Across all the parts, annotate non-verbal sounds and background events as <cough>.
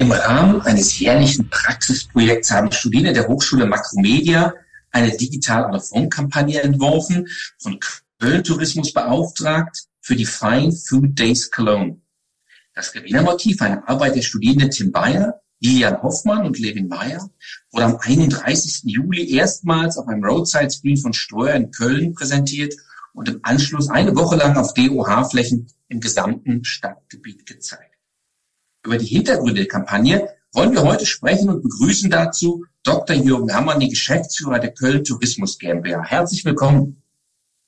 Im Rahmen eines jährlichen Praxisprojekts haben Studierende der Hochschule Makromedia eine digital Out-of-Home-Kampagne entworfen, von Köln Tourismus beauftragt für die Fine Food Days Cologne. Das Gewinnermotiv, eine Arbeit der Studierenden Tim Bayer, Lilian Hoffmann und Levin Meyer, wurde am 31. Juli erstmals auf einem Roadside Screen von Streuer in Köln präsentiert und im Anschluss eine Woche lang auf DOH-Flächen im gesamten Stadtgebiet gezeigt. Über die Hintergründe der Kampagne wollen wir heute sprechen und begrüßen dazu Dr. Jürgen Hammann, die Geschäftsführer der Köln Tourismus GmbH. Herzlich willkommen.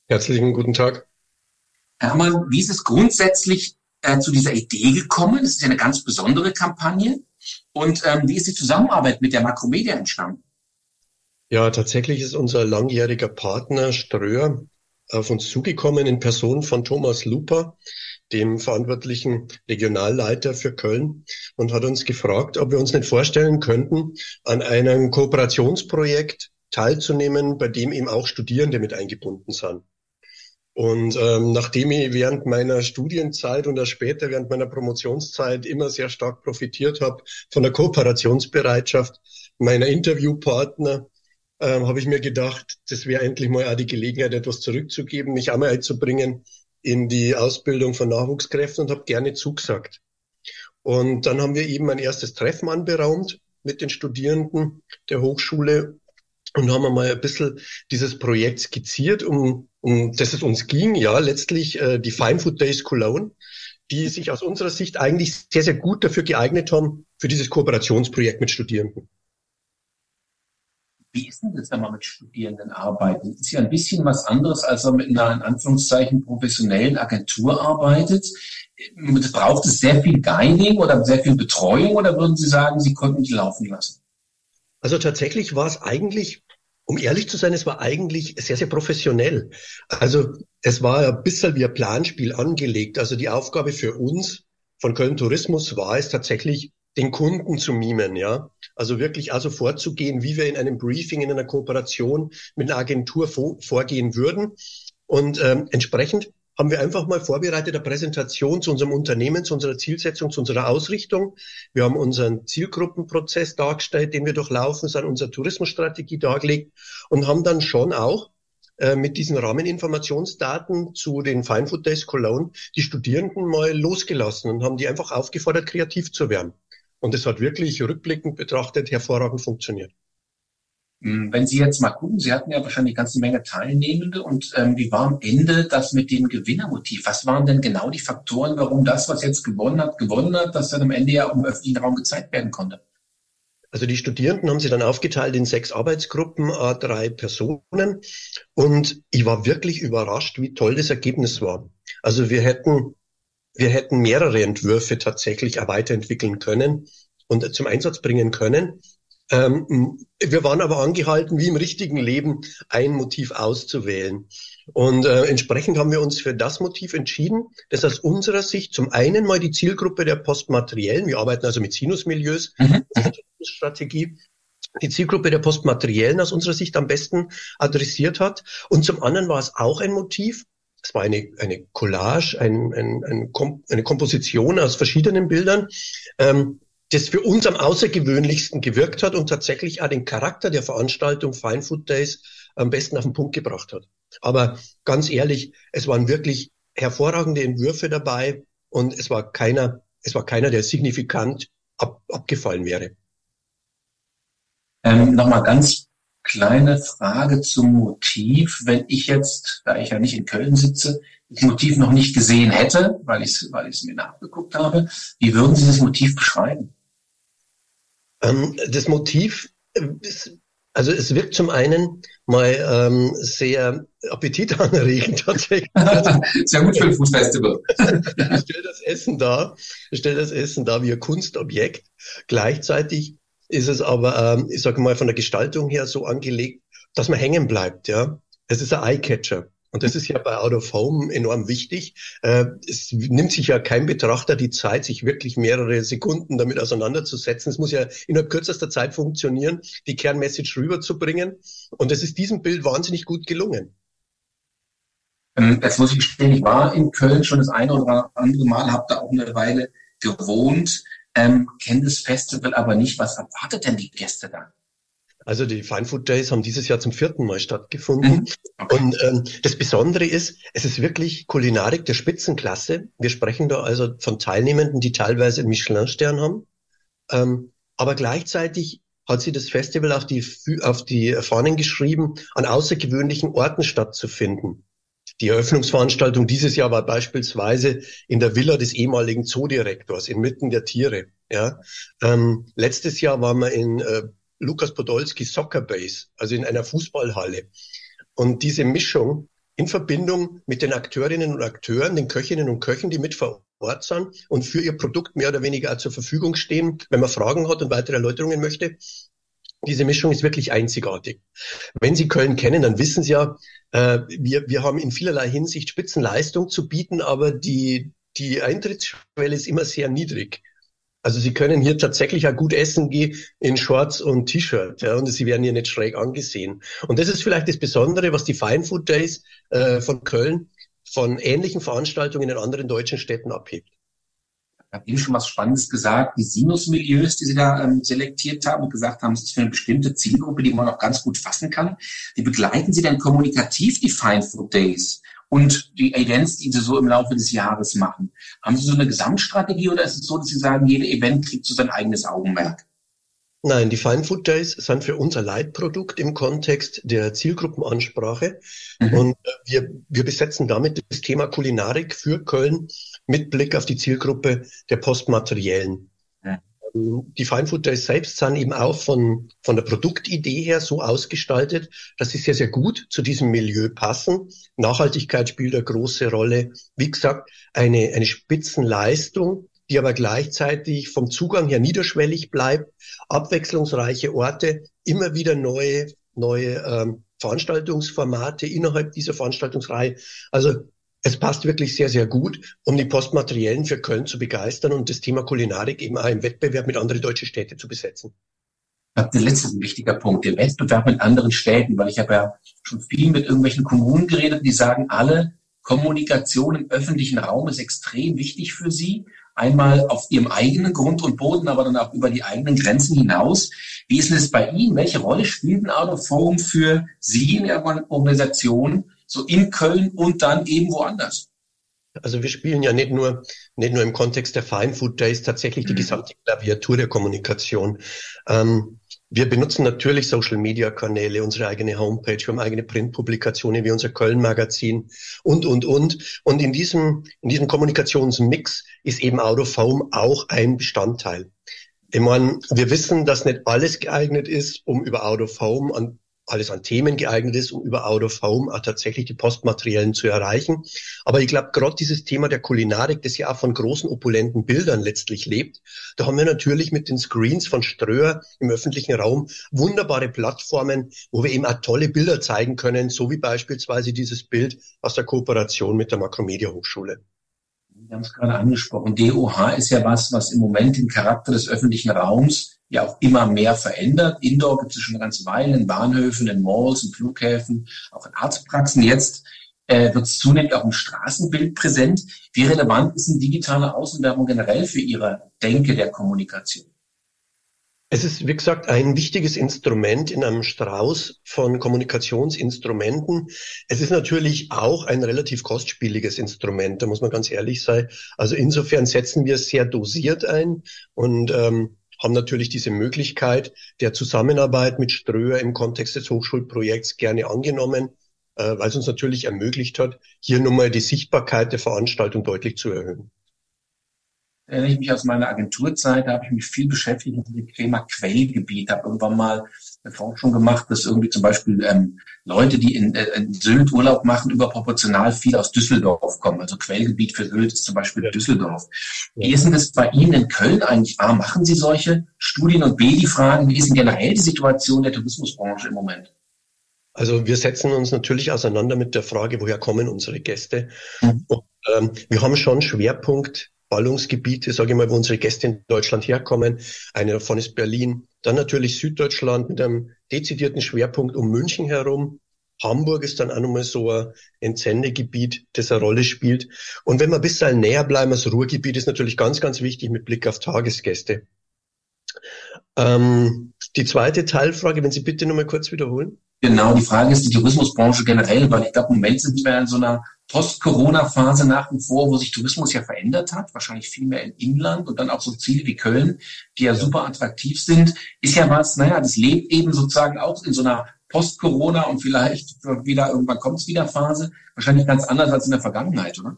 Herzlichen guten Tag. Herr Hammann, wie ist es grundsätzlich äh, zu dieser Idee gekommen? Das ist ja eine ganz besondere Kampagne. Und ähm, wie ist die Zusammenarbeit mit der Makromedia entstanden? Ja, tatsächlich ist unser langjähriger Partner Ströer auf uns zugekommen in Person von Thomas Luper, dem verantwortlichen Regionalleiter für Köln, und hat uns gefragt, ob wir uns nicht vorstellen könnten, an einem Kooperationsprojekt teilzunehmen, bei dem eben auch Studierende mit eingebunden sind. Und ähm, nachdem ich während meiner Studienzeit und auch später während meiner Promotionszeit immer sehr stark profitiert habe von der Kooperationsbereitschaft meiner Interviewpartner, ähm, habe ich mir gedacht, das wäre endlich mal auch die Gelegenheit, etwas zurückzugeben, mich einmal einzubringen in die Ausbildung von Nachwuchskräften und habe gerne zugesagt. Und dann haben wir eben ein erstes Treffen anberaumt mit den Studierenden der Hochschule und haben einmal ein bisschen dieses Projekt skizziert, um, um das es uns ging, ja, letztlich äh, die Fine Food Days Cologne, die sich aus unserer Sicht eigentlich sehr, sehr gut dafür geeignet haben, für dieses Kooperationsprojekt mit Studierenden. Wie ist denn das, wenn man mit Studierenden arbeitet? Ist ja ein bisschen was anderes, als wenn man mit einer, in Anführungszeichen, professionellen Agentur arbeitet. Braucht es sehr viel Guiding oder sehr viel Betreuung oder würden Sie sagen, Sie konnten die laufen lassen? Also tatsächlich war es eigentlich, um ehrlich zu sein, es war eigentlich sehr, sehr professionell. Also es war ein bisschen wie ein Planspiel angelegt. Also die Aufgabe für uns von Köln Tourismus war es tatsächlich, den Kunden zu mimen, ja. Also wirklich also vorzugehen, wie wir in einem Briefing, in einer Kooperation mit einer Agentur vorgehen würden. Und ähm, entsprechend haben wir einfach mal vorbereitet eine Präsentation zu unserem Unternehmen, zu unserer Zielsetzung, zu unserer Ausrichtung. Wir haben unseren Zielgruppenprozess dargestellt, den wir durchlaufen, sind unsere Tourismusstrategie dargelegt und haben dann schon auch äh, mit diesen Rahmeninformationsdaten zu den Fine Food Days Cologne die Studierenden mal losgelassen und haben die einfach aufgefordert, kreativ zu werden. Und es hat wirklich rückblickend betrachtet hervorragend funktioniert. Hm, wenn Sie jetzt mal gucken, Sie hatten ja wahrscheinlich eine ganze Menge Teilnehmende und ähm, wie war am Ende das mit dem Gewinnermotiv? Was waren denn genau die Faktoren, warum das, was jetzt gewonnen hat, gewonnen hat, das dann am Ende ja auch im öffentlichen Raum gezeigt werden konnte? Also die Studierenden haben sie dann aufgeteilt in sechs Arbeitsgruppen, a drei Personen. Und ich war wirklich überrascht, wie toll das Ergebnis war. Also wir hätten wir hätten mehrere Entwürfe tatsächlich weiterentwickeln können und zum Einsatz bringen können. Ähm, wir waren aber angehalten, wie im richtigen Leben, ein Motiv auszuwählen. Und äh, entsprechend haben wir uns für das Motiv entschieden, das aus unserer Sicht zum einen mal die Zielgruppe der Postmateriellen, wir arbeiten also mit Sinusmilieus, mhm. Strategie, die Zielgruppe der Postmateriellen aus unserer Sicht am besten adressiert hat. Und zum anderen war es auch ein Motiv, es war eine, eine Collage, ein, ein, ein Kom eine Komposition aus verschiedenen Bildern, ähm, das für uns am außergewöhnlichsten gewirkt hat und tatsächlich auch den Charakter der Veranstaltung Fine Food Days am besten auf den Punkt gebracht hat. Aber ganz ehrlich, es waren wirklich hervorragende Entwürfe dabei und es war keiner, es war keiner, der signifikant ab, abgefallen wäre. Ähm, Nochmal ganz kleine Frage zum Motiv. Wenn ich jetzt, da ich ja nicht in Köln sitze, das Motiv noch nicht gesehen hätte, weil ich es weil ich's mir nachgeguckt habe, wie würden Sie das Motiv beschreiben? Ähm, das Motiv, also es wirkt zum einen mal ähm, sehr appetitanregend <laughs> tatsächlich. sehr gut für ein Fußfestival. ich stelle das Essen da, ich stelle das Essen da wie ein Kunstobjekt. Gleichzeitig ist es aber, ähm, ich sage mal, von der Gestaltung her so angelegt, dass man hängen bleibt. Ja, Es ist ein Eyecatcher. Und das ist ja bei Out of Home enorm wichtig. Äh, es nimmt sich ja kein Betrachter die Zeit, sich wirklich mehrere Sekunden damit auseinanderzusetzen. Es muss ja innerhalb kürzester Zeit funktionieren, die Kernmessage rüberzubringen. Und es ist diesem Bild wahnsinnig gut gelungen. Ähm, jetzt muss ich gestehen, ich war in Köln schon das eine oder andere Mal, habe da auch eine Weile gewohnt. Ähm, kennen das Festival aber nicht. Was erwartet denn die Gäste da? Also die Fine Food Days haben dieses Jahr zum vierten Mal stattgefunden. Mhm. Okay. Und ähm, das Besondere ist, es ist wirklich Kulinarik der Spitzenklasse. Wir sprechen da also von Teilnehmenden, die teilweise einen Michelin-Stern haben. Ähm, aber gleichzeitig hat sie das Festival auf die, auf die Fahnen geschrieben, an außergewöhnlichen Orten stattzufinden. Die Eröffnungsveranstaltung dieses Jahr war beispielsweise in der Villa des ehemaligen Zoodirektors inmitten der Tiere. Ja. Ähm, letztes Jahr waren wir in äh, Lukas Podolski Soccer Base, also in einer Fußballhalle. Und diese Mischung in Verbindung mit den Akteurinnen und Akteuren, den Köchinnen und Köchen, die mit vor Ort sind und für ihr Produkt mehr oder weniger zur Verfügung stehen, wenn man Fragen hat und weitere Erläuterungen möchte. Diese Mischung ist wirklich einzigartig. Wenn Sie Köln kennen, dann wissen Sie ja, äh, wir, wir haben in vielerlei Hinsicht Spitzenleistung zu bieten, aber die, die Eintrittsschwelle ist immer sehr niedrig. Also Sie können hier tatsächlich auch gut essen gehen in Shorts und T-Shirt, ja, und Sie werden hier nicht schräg angesehen. Und das ist vielleicht das Besondere, was die Fine Food Days äh, von Köln von ähnlichen Veranstaltungen in anderen deutschen Städten abhebt. Ich habe eben schon was Spannendes gesagt, die Sinus-Milieus, die Sie da ähm, selektiert haben und gesagt haben, es ist für eine bestimmte Zielgruppe, die man auch ganz gut fassen kann. Wie begleiten Sie denn kommunikativ die Fine Food Days? und die Events, die Sie so im Laufe des Jahres machen. Haben Sie so eine Gesamtstrategie oder ist es so, dass Sie sagen, jede Event kriegt so sein eigenes Augenmerk? Nein, die Fine Food Days sind für unser Leitprodukt im Kontext der Zielgruppenansprache. Mhm. Und äh, wir, wir besetzen damit das Thema Kulinarik für Köln mit Blick auf die Zielgruppe der Postmateriellen. Die Fine Food Days selbst sind eben auch von, von der Produktidee her so ausgestaltet, dass sie sehr, sehr gut zu diesem Milieu passen. Nachhaltigkeit spielt eine große Rolle. Wie gesagt, eine, eine Spitzenleistung, die aber gleichzeitig vom Zugang her niederschwellig bleibt, abwechslungsreiche Orte, immer wieder neue, neue ähm, Veranstaltungsformate innerhalb dieser Veranstaltungsreihe. Also es passt wirklich sehr, sehr gut, um die Postmateriellen für Köln zu begeistern und das Thema Kulinarik eben auch im Wettbewerb mit anderen deutschen Städten zu besetzen. Der letzte ist ein wichtiger Punkt, der Wettbewerb mit anderen Städten, weil ich habe ja schon viel mit irgendwelchen Kommunen geredet, die sagen alle, Kommunikation im öffentlichen Raum ist extrem wichtig für sie. Einmal auf ihrem eigenen Grund und Boden, aber dann auch über die eigenen Grenzen hinaus. Wie ist es bei Ihnen? Welche Rolle spielt ein Out of Forum für Sie in Ihrer Organisation? So in Köln und dann eben woanders. Also wir spielen ja nicht nur, nicht nur im Kontext der Fine Food Days tatsächlich die mhm. gesamte Klaviatur der Kommunikation. Ähm, wir benutzen natürlich Social Media Kanäle, unsere eigene Homepage, wir haben eigene Printpublikationen wie unser Köln Magazin und, und, und. Und in diesem, in diesem Kommunikationsmix ist eben Out of Home auch ein Bestandteil. Ich meine, wir wissen, dass nicht alles geeignet ist, um über Out of Home an alles an Themen geeignet ist, um über Out of Home tatsächlich die Postmateriellen zu erreichen. Aber ich glaube, gerade dieses Thema der Kulinarik, das ja auch von großen, opulenten Bildern letztlich lebt, da haben wir natürlich mit den Screens von Ströer im öffentlichen Raum wunderbare Plattformen, wo wir eben auch tolle Bilder zeigen können, so wie beispielsweise dieses Bild aus der Kooperation mit der Makromedia Hochschule. Wir haben es gerade angesprochen. DOH ist ja was, was im Moment den Charakter des öffentlichen Raums ja auch immer mehr verändert. Indoor gibt es schon eine ganze Weile in Bahnhöfen, in Malls, in Flughäfen, auch in Arztpraxen. Jetzt äh, wird es zunehmend auch im Straßenbild präsent. Wie relevant ist eine digitale Außenwerbung generell für Ihre Denke der Kommunikation? Es ist, wie gesagt, ein wichtiges Instrument in einem Strauß von Kommunikationsinstrumenten. Es ist natürlich auch ein relativ kostspieliges Instrument, da muss man ganz ehrlich sein. Also insofern setzen wir es sehr dosiert ein und ähm, haben natürlich diese Möglichkeit der Zusammenarbeit mit Ströer im Kontext des Hochschulprojekts gerne angenommen, äh, weil es uns natürlich ermöglicht hat, hier nochmal die Sichtbarkeit der Veranstaltung deutlich zu erhöhen. Erinnere ich mich aus meiner Agenturzeit, da habe ich mich viel beschäftigt mit dem Thema Quellgebiet, habe irgendwann mal Forschung gemacht, dass irgendwie zum Beispiel ähm, Leute, die in, äh, in Sylt Urlaub machen, überproportional viel aus Düsseldorf kommen. Also Quellgebiet für Sylt ist zum Beispiel. Düsseldorf. Ja. Wie ist denn das bei Ihnen in Köln eigentlich? A, machen Sie solche Studien und B, die Fragen, wie ist denn generell die Situation der Tourismusbranche im Moment? Also wir setzen uns natürlich auseinander mit der Frage, woher kommen unsere Gäste. Mhm. Und, ähm, wir haben schon Schwerpunkt Ballungsgebiete, sage ich mal, wo unsere Gäste in Deutschland herkommen. Eine davon ist Berlin. Dann natürlich Süddeutschland mit einem dezidierten Schwerpunkt um München herum. Hamburg ist dann auch nochmal so ein Entsendegebiet, das eine Rolle spielt. Und wenn wir ein bisschen näher bleiben, das Ruhrgebiet ist natürlich ganz, ganz wichtig mit Blick auf Tagesgäste. Ähm, die zweite Teilfrage, wenn Sie bitte nochmal kurz wiederholen. Genau, die Frage ist die Tourismusbranche generell, weil ich glaube, im Moment sind wir in so einer Post-Corona-Phase nach wie vor, wo sich Tourismus ja verändert hat, wahrscheinlich viel mehr im Inland und dann auch so Ziele wie Köln, die ja super attraktiv sind, ist ja was, naja, das lebt eben sozusagen auch in so einer Post-Corona und vielleicht wieder, irgendwann kommt es wieder Phase, wahrscheinlich ganz anders als in der Vergangenheit, oder?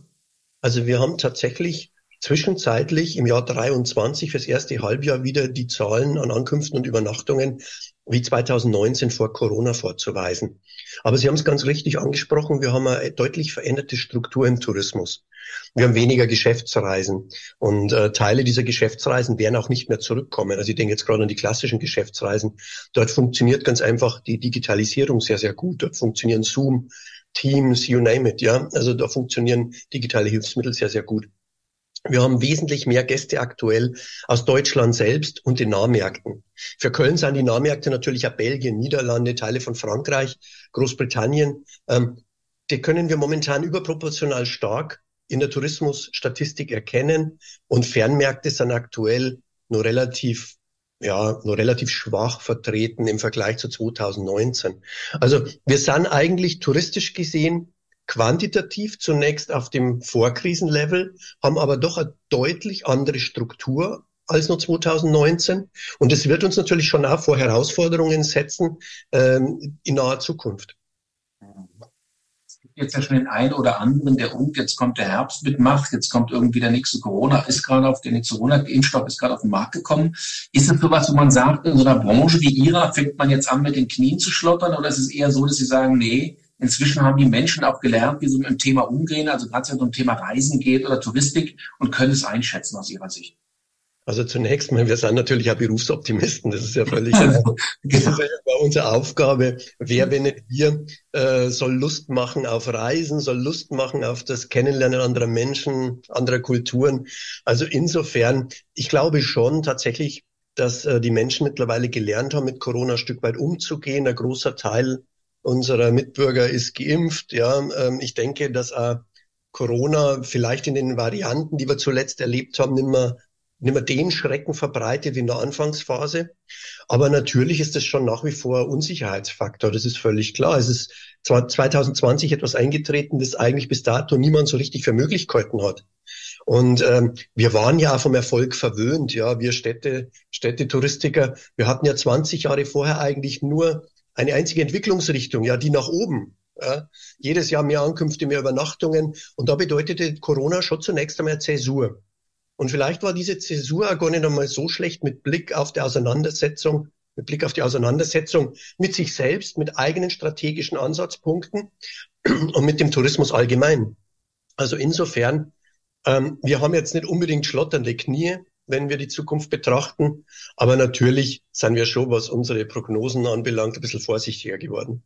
Also wir haben tatsächlich zwischenzeitlich im Jahr 23 fürs erste Halbjahr wieder die Zahlen an Ankünften und Übernachtungen wie 2019 vor Corona vorzuweisen. Aber Sie haben es ganz richtig angesprochen, wir haben eine deutlich veränderte Struktur im Tourismus. Wir haben weniger Geschäftsreisen und äh, Teile dieser Geschäftsreisen werden auch nicht mehr zurückkommen. Also ich denke jetzt gerade an die klassischen Geschäftsreisen. Dort funktioniert ganz einfach die Digitalisierung sehr, sehr gut. Dort funktionieren Zoom, Teams, you name it, ja. Also da funktionieren digitale Hilfsmittel sehr, sehr gut. Wir haben wesentlich mehr Gäste aktuell aus Deutschland selbst und den Nahmärkten. Für Köln sind die Nahmärkte natürlich auch Belgien, Niederlande, Teile von Frankreich, Großbritannien. Ähm, die können wir momentan überproportional stark in der Tourismusstatistik erkennen und Fernmärkte sind aktuell nur relativ ja, nur relativ schwach vertreten im Vergleich zu 2019. Also wir sind eigentlich touristisch gesehen quantitativ zunächst auf dem Vorkrisenlevel, haben aber doch eine deutlich andere Struktur als noch 2019. Und es wird uns natürlich schon auch vor Herausforderungen setzen ähm, in naher Zukunft. Es gibt jetzt ja schon den einen oder anderen, der um, jetzt kommt der Herbst mit Macht, jetzt kommt irgendwie der nächste Corona, ist gerade auf der nächste Corona-Impfstoff ist gerade auf den Markt gekommen. Ist es sowas, wo man sagt, in so einer Branche wie Ihrer fängt man jetzt an, mit den Knien zu schlottern oder ist es eher so, dass Sie sagen, nee, Inzwischen haben die Menschen auch gelernt, wie sie mit dem Thema umgehen, also gerade wenn es um Thema Reisen geht oder Touristik und können es einschätzen aus ihrer Sicht. Also zunächst mal, wir sind natürlich auch Berufsoptimisten. Das ist ja völlig <laughs> genau. das ist ja unsere Aufgabe. Wer, wenn nicht wir, äh, soll Lust machen auf Reisen, soll Lust machen auf das Kennenlernen anderer Menschen, anderer Kulturen. Also insofern, ich glaube schon tatsächlich, dass äh, die Menschen mittlerweile gelernt haben, mit Corona ein Stück weit umzugehen. Ein großer Teil unserer Mitbürger ist geimpft. Ja, ähm, ich denke, dass äh, Corona vielleicht in den Varianten, die wir zuletzt erlebt haben, nicht mehr, nicht mehr den Schrecken verbreitet wie in der Anfangsphase. Aber natürlich ist das schon nach wie vor Unsicherheitsfaktor. Das ist völlig klar. Es ist zwar 2020 etwas eingetreten, das eigentlich bis dato niemand so richtig für Möglichkeiten hat. Und ähm, wir waren ja vom Erfolg verwöhnt, ja, wir Städte, Städtetouristiker. Wir hatten ja 20 Jahre vorher eigentlich nur eine einzige Entwicklungsrichtung, ja, die nach oben. Ja. Jedes Jahr mehr Ankünfte, mehr Übernachtungen. Und da bedeutete Corona schon zunächst einmal Zäsur. Und vielleicht war diese Zäsur auch gar nicht einmal so schlecht mit Blick auf die Auseinandersetzung, mit Blick auf die Auseinandersetzung mit sich selbst, mit eigenen strategischen Ansatzpunkten <clears throat> und mit dem Tourismus allgemein. Also insofern, ähm, wir haben jetzt nicht unbedingt schlotternde Knie, wenn wir die Zukunft betrachten. Aber natürlich sind wir schon, was unsere Prognosen anbelangt, ein bisschen vorsichtiger geworden.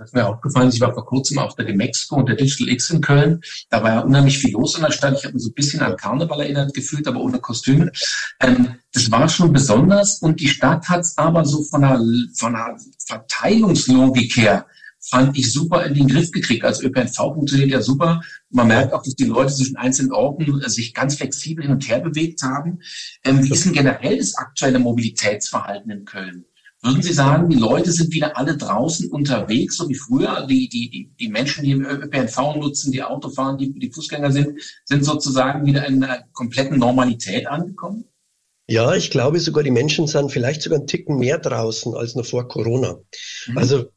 Das ist mir aufgefallen, ich war vor kurzem auf der Demexco und der Digital X in Köln. Da war ja unheimlich viel los in der Stadt. Ich habe mich so ein bisschen an Karneval erinnert gefühlt, aber ohne Kostüme. Ähm, das war schon besonders und die Stadt hat es aber so von einer, von einer Verteilungslogik her fand ich super in den Griff gekriegt. Als ÖPNV funktioniert ja super. Man merkt auch, dass die Leute zwischen einzelnen Orten sich ganz flexibel hin und her bewegt haben. Ähm, wie ist denn generell das aktuelle Mobilitätsverhalten in Köln? Würden Sie sagen, die Leute sind wieder alle draußen unterwegs, so wie früher? Die, die, die, Menschen, die im ÖPNV nutzen, die Auto fahren, die, die Fußgänger sind, sind sozusagen wieder in einer kompletten Normalität angekommen? Ja, ich glaube sogar, die Menschen sind vielleicht sogar einen Ticken mehr draußen als noch vor Corona. Mhm. Also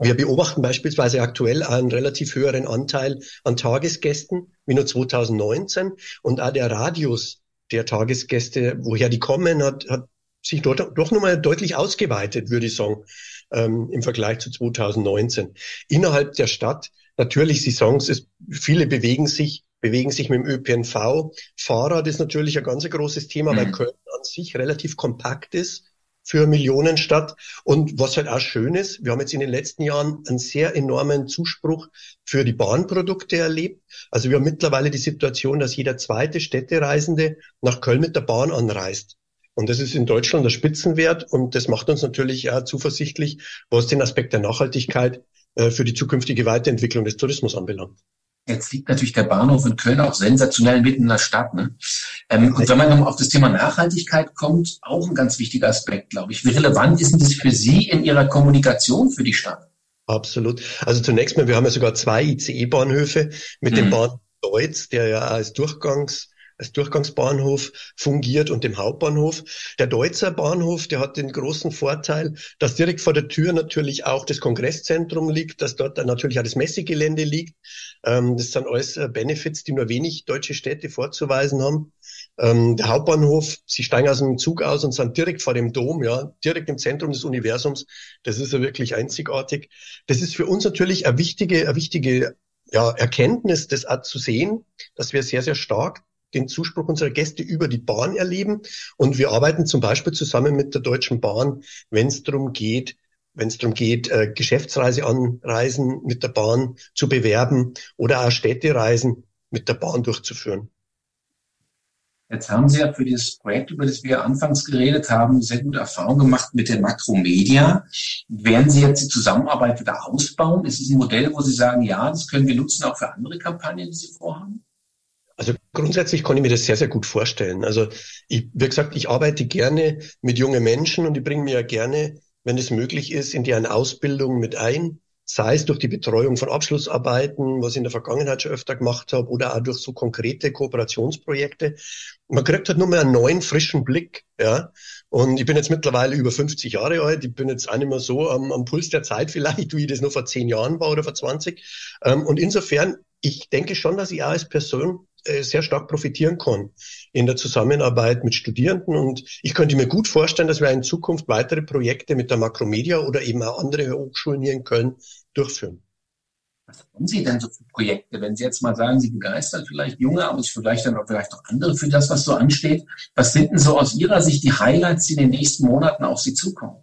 wir beobachten beispielsweise aktuell einen relativ höheren Anteil an Tagesgästen wie nur 2019 und auch der Radius der Tagesgäste, woher die kommen, hat, hat sich dort doch nochmal deutlich ausgeweitet, würde ich sagen, ähm, im Vergleich zu 2019. Innerhalb der Stadt, natürlich, Saisons ist, viele bewegen sich bewegen sich mit dem ÖPNV. Fahrrad ist natürlich ein ganz großes Thema, mhm. weil Köln an sich relativ kompakt ist für Millionenstadt. Und was halt auch schön ist, wir haben jetzt in den letzten Jahren einen sehr enormen Zuspruch für die Bahnprodukte erlebt. Also wir haben mittlerweile die Situation, dass jeder zweite Städtereisende nach Köln mit der Bahn anreist. Und das ist in Deutschland der Spitzenwert und das macht uns natürlich auch zuversichtlich, was den Aspekt der Nachhaltigkeit äh, für die zukünftige Weiterentwicklung des Tourismus anbelangt. Jetzt liegt natürlich der Bahnhof in Köln auch sensationell mitten in der Stadt. Ne? Ähm, und wenn man nochmal auf das Thema Nachhaltigkeit kommt, auch ein ganz wichtiger Aspekt, glaube ich. Wie relevant ist denn das für Sie in Ihrer Kommunikation für die Stadt? Absolut. Also zunächst mal, wir haben ja sogar zwei ICE-Bahnhöfe mit mhm. dem Bahnhof Deutz, der ja als Durchgangs als Durchgangsbahnhof fungiert und dem Hauptbahnhof. Der Deutzer Bahnhof, der hat den großen Vorteil, dass direkt vor der Tür natürlich auch das Kongresszentrum liegt, dass dort dann natürlich auch das Messegelände liegt. Ähm, das sind alles äh, Benefits, die nur wenig deutsche Städte vorzuweisen haben. Ähm, der Hauptbahnhof, Sie steigen aus dem Zug aus und sind direkt vor dem Dom, ja, direkt im Zentrum des Universums. Das ist ja wirklich einzigartig. Das ist für uns natürlich eine wichtige, eine wichtige ja, Erkenntnis, das auch zu sehen, dass wir sehr, sehr stark den Zuspruch unserer Gäste über die Bahn erleben. Und wir arbeiten zum Beispiel zusammen mit der Deutschen Bahn, wenn es darum geht, wenn es darum geht, äh, Geschäftsreiseanreisen mit der Bahn zu bewerben oder auch Städtereisen mit der Bahn durchzuführen. Jetzt haben Sie ja für dieses Projekt, über das wir anfangs geredet haben, sehr gute Erfahrungen gemacht mit der Makromedia. Werden Sie jetzt die Zusammenarbeit wieder ausbauen? Ist es ein Modell, wo Sie sagen, ja, das können wir nutzen auch für andere Kampagnen, die Sie vorhaben? Also grundsätzlich kann ich mir das sehr, sehr gut vorstellen. Also ich, wie gesagt, ich arbeite gerne mit jungen Menschen und ich bringe mir ja gerne, wenn es möglich ist, in deren Ausbildung mit ein. Sei es durch die Betreuung von Abschlussarbeiten, was ich in der Vergangenheit schon öfter gemacht habe, oder auch durch so konkrete Kooperationsprojekte. Man kriegt halt nur mal einen neuen, frischen Blick, ja. Und ich bin jetzt mittlerweile über 50 Jahre alt. Ich bin jetzt auch nicht mehr so am, am Puls der Zeit <laughs> vielleicht, wie ich das nur vor 10 Jahren war oder vor 20. Ähm, und insofern, ich denke schon, dass ich auch als Person sehr stark profitieren kann in der Zusammenarbeit mit Studierenden. Und ich könnte mir gut vorstellen, dass wir in Zukunft weitere Projekte mit der Makromedia oder eben auch andere Hochschulen hier in Köln durchführen. Was haben Sie denn so für Projekte? Wenn Sie jetzt mal sagen, Sie begeistern vielleicht Junge, aber vielleicht dann auch vielleicht auch andere für das, was so ansteht. Was sind denn so aus Ihrer Sicht die Highlights, die in den nächsten Monaten auf Sie zukommen?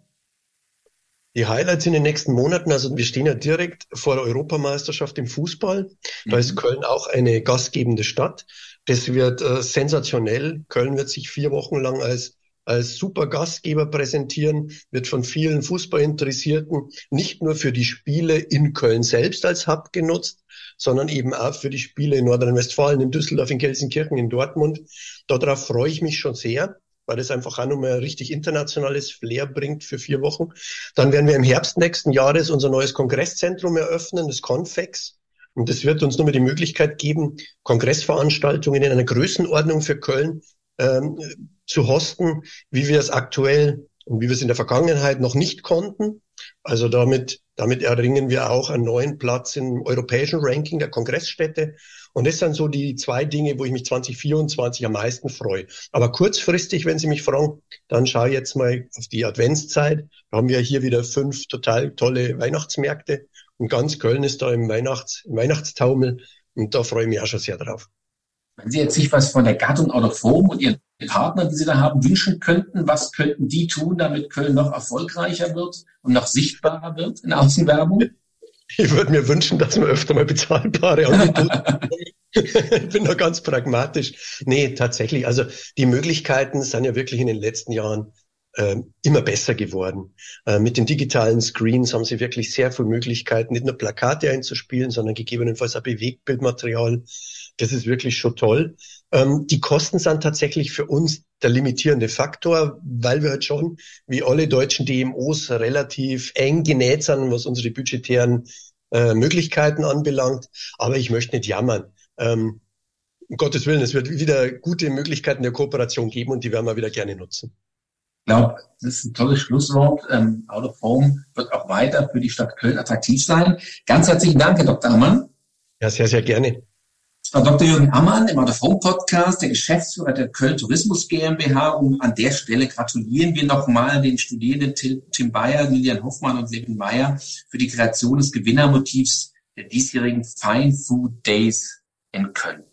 Die Highlights in den nächsten Monaten, also wir stehen ja direkt vor der Europameisterschaft im Fußball. Da mhm. ist Köln auch eine gastgebende Stadt. Das wird äh, sensationell. Köln wird sich vier Wochen lang als als super Gastgeber präsentieren, wird von vielen Fußballinteressierten nicht nur für die Spiele in Köln selbst als Hub genutzt, sondern eben auch für die Spiele in Nordrhein-Westfalen, in Düsseldorf, in Gelsenkirchen, in Dortmund. Darauf freue ich mich schon sehr weil das einfach auch nochmal richtig internationales Flair bringt für vier Wochen. Dann werden wir im Herbst nächsten Jahres unser neues Kongresszentrum eröffnen, das Convex. Und das wird uns nochmal die Möglichkeit geben, Kongressveranstaltungen in einer Größenordnung für Köln ähm, zu hosten, wie wir es aktuell und wie wir es in der Vergangenheit noch nicht konnten. Also damit, damit erringen wir auch einen neuen Platz im europäischen Ranking der Kongressstädte und das sind so die zwei Dinge, wo ich mich 2024 am meisten freue. Aber kurzfristig, wenn Sie mich fragen, dann schaue ich jetzt mal auf die Adventszeit. Da haben wir hier wieder fünf total tolle Weihnachtsmärkte. Und ganz Köln ist da im, Weihnachts-, im Weihnachtstaumel. Und da freue ich mich auch schon sehr drauf. Wenn Sie jetzt sich was von der Gattung of Home und Ihren Partnern, die Sie da haben, wünschen könnten, was könnten die tun, damit Köln noch erfolgreicher wird und noch sichtbarer wird in Außenwerbung? Ich würde mir wünschen, dass wir öfter mal bezahlbare Angebote <laughs> ich bin da ganz pragmatisch. Nee, tatsächlich. Also die Möglichkeiten sind ja wirklich in den letzten Jahren äh, immer besser geworden. Äh, mit den digitalen Screens haben sie wirklich sehr viele Möglichkeiten, nicht nur Plakate einzuspielen, sondern gegebenenfalls auch Bewegtbildmaterial. Das ist wirklich schon toll. Ähm, die Kosten sind tatsächlich für uns der limitierende Faktor, weil wir halt schon, wie alle deutschen DMOs, relativ eng genäht sind, was unsere budgetären äh, Möglichkeiten anbelangt. Aber ich möchte nicht jammern. Ähm, um Gottes Willen, es wird wieder gute Möglichkeiten der Kooperation geben und die werden wir wieder gerne nutzen. Ich glaube, das ist ein tolles Schlusswort. Ähm, Out of Home wird auch weiter für die Stadt Köln attraktiv sein. Ganz herzlichen Dank, Herr Dr. Ammann. Ja, sehr, sehr gerne. Das war Dr. Jürgen Ammann im Out of Home Podcast, der Geschäftsführer der Köln Tourismus GmbH. Und an der Stelle gratulieren wir nochmal den Studierenden Tim Bayer, Lilian Hoffmann und Levin Meyer für die Kreation des Gewinnermotivs der diesjährigen Fine Food Days in Köln.